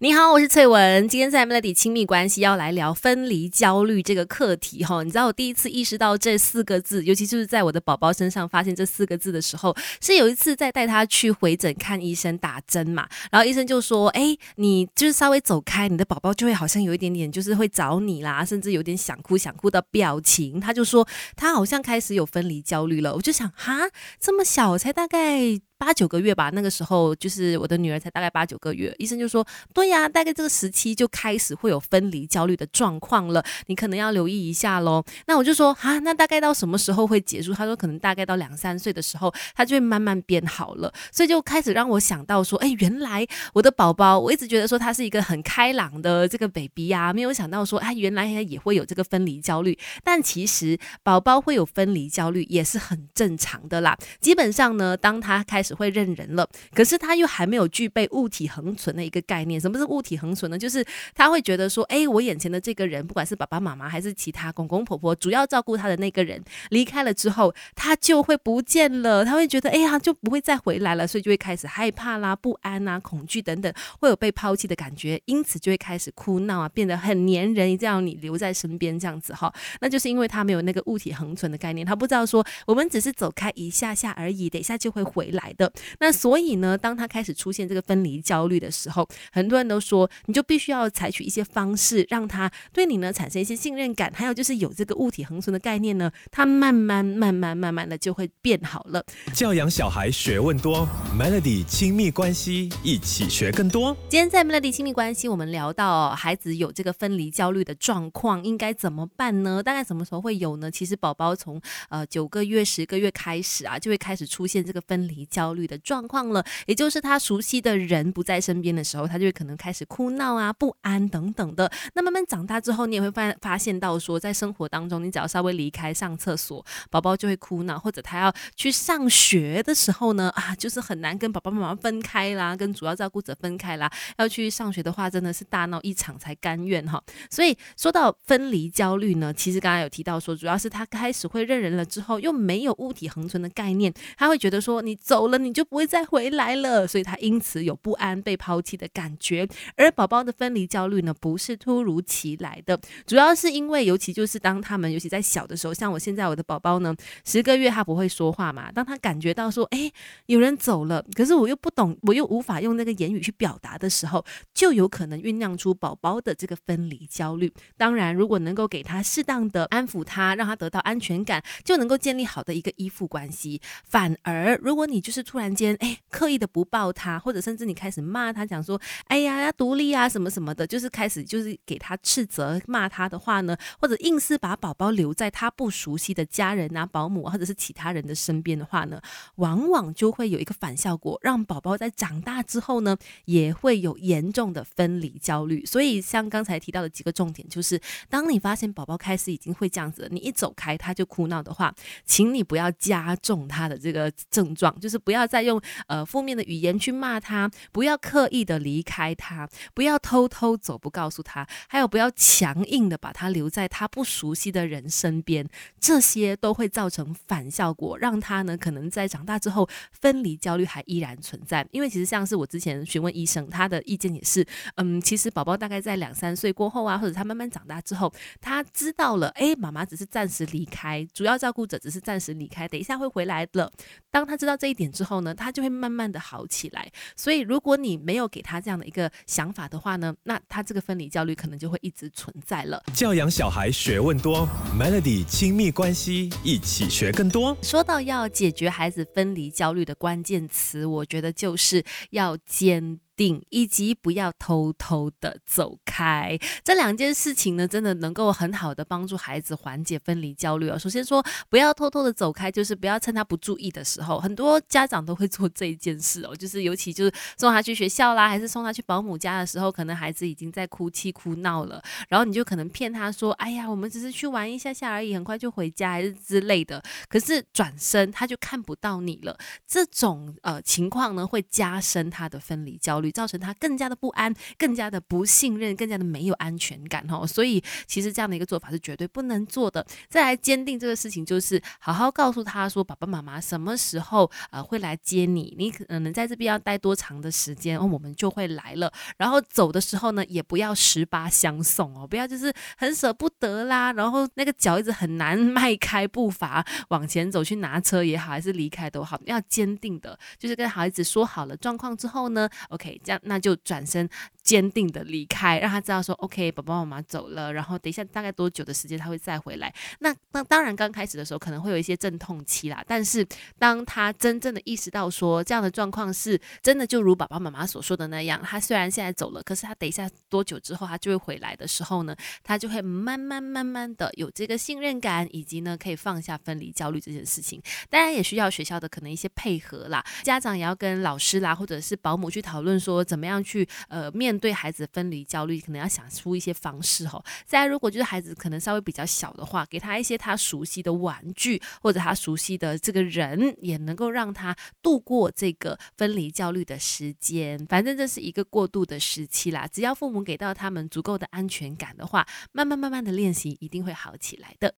你好，我是翠文。今天在 Melody 亲密关系要来聊分离焦虑这个课题哈。你知道我第一次意识到这四个字，尤其就是在我的宝宝身上发现这四个字的时候，是有一次在带他去回诊看医生打针嘛。然后医生就说：“哎，你就是稍微走开，你的宝宝就会好像有一点点就是会找你啦，甚至有点想哭想哭的表情。”他就说他好像开始有分离焦虑了。我就想哈，这么小才大概。八九个月吧，那个时候就是我的女儿才大概八九个月，医生就说，对呀，大概这个时期就开始会有分离焦虑的状况了，你可能要留意一下喽。那我就说，啊，那大概到什么时候会结束？他说，可能大概到两三岁的时候，他就会慢慢变好了。所以就开始让我想到说，哎，原来我的宝宝，我一直觉得说他是一个很开朗的这个 baby 呀，没有想到说，哎，原来也会有这个分离焦虑。但其实宝宝会有分离焦虑也是很正常的啦。基本上呢，当他开始只会认人了，可是他又还没有具备物体恒存的一个概念。什么是物体恒存呢？就是他会觉得说，哎，我眼前的这个人，不管是爸爸妈妈还是其他公公婆婆，主要照顾他的那个人离开了之后，他就会不见了。他会觉得，哎呀，就不会再回来了，所以就会开始害怕啦、不安啊、恐惧等等，会有被抛弃的感觉，因此就会开始哭闹啊，变得很黏人，一定要你留在身边这样子哈。那就是因为他没有那个物体恒存的概念，他不知道说我们只是走开一下下而已，等一下就会回来。的那所以呢，当他开始出现这个分离焦虑的时候，很多人都说，你就必须要采取一些方式，让他对你呢产生一些信任感，还有就是有这个物体恒存的概念呢，他慢慢慢慢慢慢的就会变好了。教养小孩学问多，Melody 亲密关系一起学更多。今天在 Melody 亲密关系，我们聊到孩子有这个分离焦虑的状况，应该怎么办呢？大概什么时候会有呢？其实宝宝从呃九个月、十个月开始啊，就会开始出现这个分离焦。焦虑的状况了，也就是他熟悉的人不在身边的时候，他就会可能开始哭闹啊、不安等等的。那慢慢长大之后，你也会发发现到说，在生活当中，你只要稍微离开上厕所，宝宝就会哭闹；或者他要去上学的时候呢，啊，就是很难跟爸爸妈妈分开啦，跟主要照顾者分开啦。要去上学的话，真的是大闹一场才甘愿哈。所以说到分离焦虑呢，其实刚刚有提到说，主要是他开始会认人了之后，又没有物体恒存的概念，他会觉得说你走了。你就不会再回来了，所以他因此有不安、被抛弃的感觉。而宝宝的分离焦虑呢，不是突如其来的，主要是因为，尤其就是当他们，尤其在小的时候，像我现在我的宝宝呢，十个月他不会说话嘛，当他感觉到说，哎，有人走了，可是我又不懂，我又无法用那个言语去表达的时候，就有可能酝酿出宝宝的这个分离焦虑。当然，如果能够给他适当的安抚他，让他得到安全感，就能够建立好的一个依附关系。反而，如果你就是突然间，哎，刻意的不抱他，或者甚至你开始骂他，讲说，哎呀，要独立啊，什么什么的，就是开始就是给他斥责骂他的话呢，或者硬是把宝宝留在他不熟悉的家人啊、保姆或者是其他人的身边的话呢，往往就会有一个反效果，让宝宝在长大之后呢，也会有严重的分离焦虑。所以，像刚才提到的几个重点，就是当你发现宝宝开始已经会这样子，你一走开他就哭闹的话，请你不要加重他的这个症状，就是不要。要再用呃负面的语言去骂他，不要刻意的离开他，不要偷偷走不告诉他，还有不要强硬的把他留在他不熟悉的人身边，这些都会造成反效果，让他呢可能在长大之后分离焦虑还依然存在。因为其实像是我之前询问医生，他的意见也是，嗯，其实宝宝大概在两三岁过后啊，或者他慢慢长大之后，他知道了，哎，妈妈只是暂时离开，主要照顾者只是暂时离开，等一下会回来的。当他知道这一点之后，后呢，他就会慢慢的好起来。所以，如果你没有给他这样的一个想法的话呢，那他这个分离焦虑可能就会一直存在了。教养小孩学问多，Melody 亲密关系一起学更多。说到要解决孩子分离焦虑的关键词，我觉得就是要坚。定以及不要偷偷的走开，这两件事情呢，真的能够很好的帮助孩子缓解分离焦虑哦。首先说不要偷偷的走开，就是不要趁他不注意的时候，很多家长都会做这一件事哦。就是尤其就是送他去学校啦，还是送他去保姆家的时候，可能孩子已经在哭泣哭闹了，然后你就可能骗他说：“哎呀，我们只是去玩一下下而已，很快就回家，还是之类的。”可是转身他就看不到你了，这种呃情况呢，会加深他的分离焦虑。造成他更加的不安、更加的不信任、更加的没有安全感哦。所以其实这样的一个做法是绝对不能做的。再来坚定这个事情，就是好好告诉他说，爸爸妈妈什么时候呃会来接你，你可能在这边要待多长的时间，哦，我们就会来了。然后走的时候呢，也不要十八相送哦，不要就是很舍不得啦，然后那个脚一直很难迈开步伐往前走去拿车也好，还是离开都好，要坚定的，就是跟孩子说好了状况之后呢，OK，这样那就转身坚定的离开，让他知道说 OK，爸爸妈妈走了，然后等一下大概多久的时间他会再回来。那那当然刚开始的时候可能会有一些阵痛期啦，但是当他真正的意识到说这样的状况是真的就如爸爸妈妈所说的那样，他虽然现在走了，可是他等一下多久之后他就会回来的时候呢，他就会慢慢慢慢的有这个信任感，以及呢可以放下分离焦虑这件事情。当然也需要学校的可能一些配合啦，家长也要跟老师啦或者是保姆去讨论说怎么样去呃面对孩子分离焦虑，可能要想出一些方式哦。再如果就是孩子可能稍微比较小的话，给他一些他熟悉的玩具或者他熟悉的这个人，也能够让他度过这个分离焦虑的时间。反正这是一个过渡的时期啦，只要父母给到他们足够的安全感的话，慢慢慢慢的练习一定会好起来的。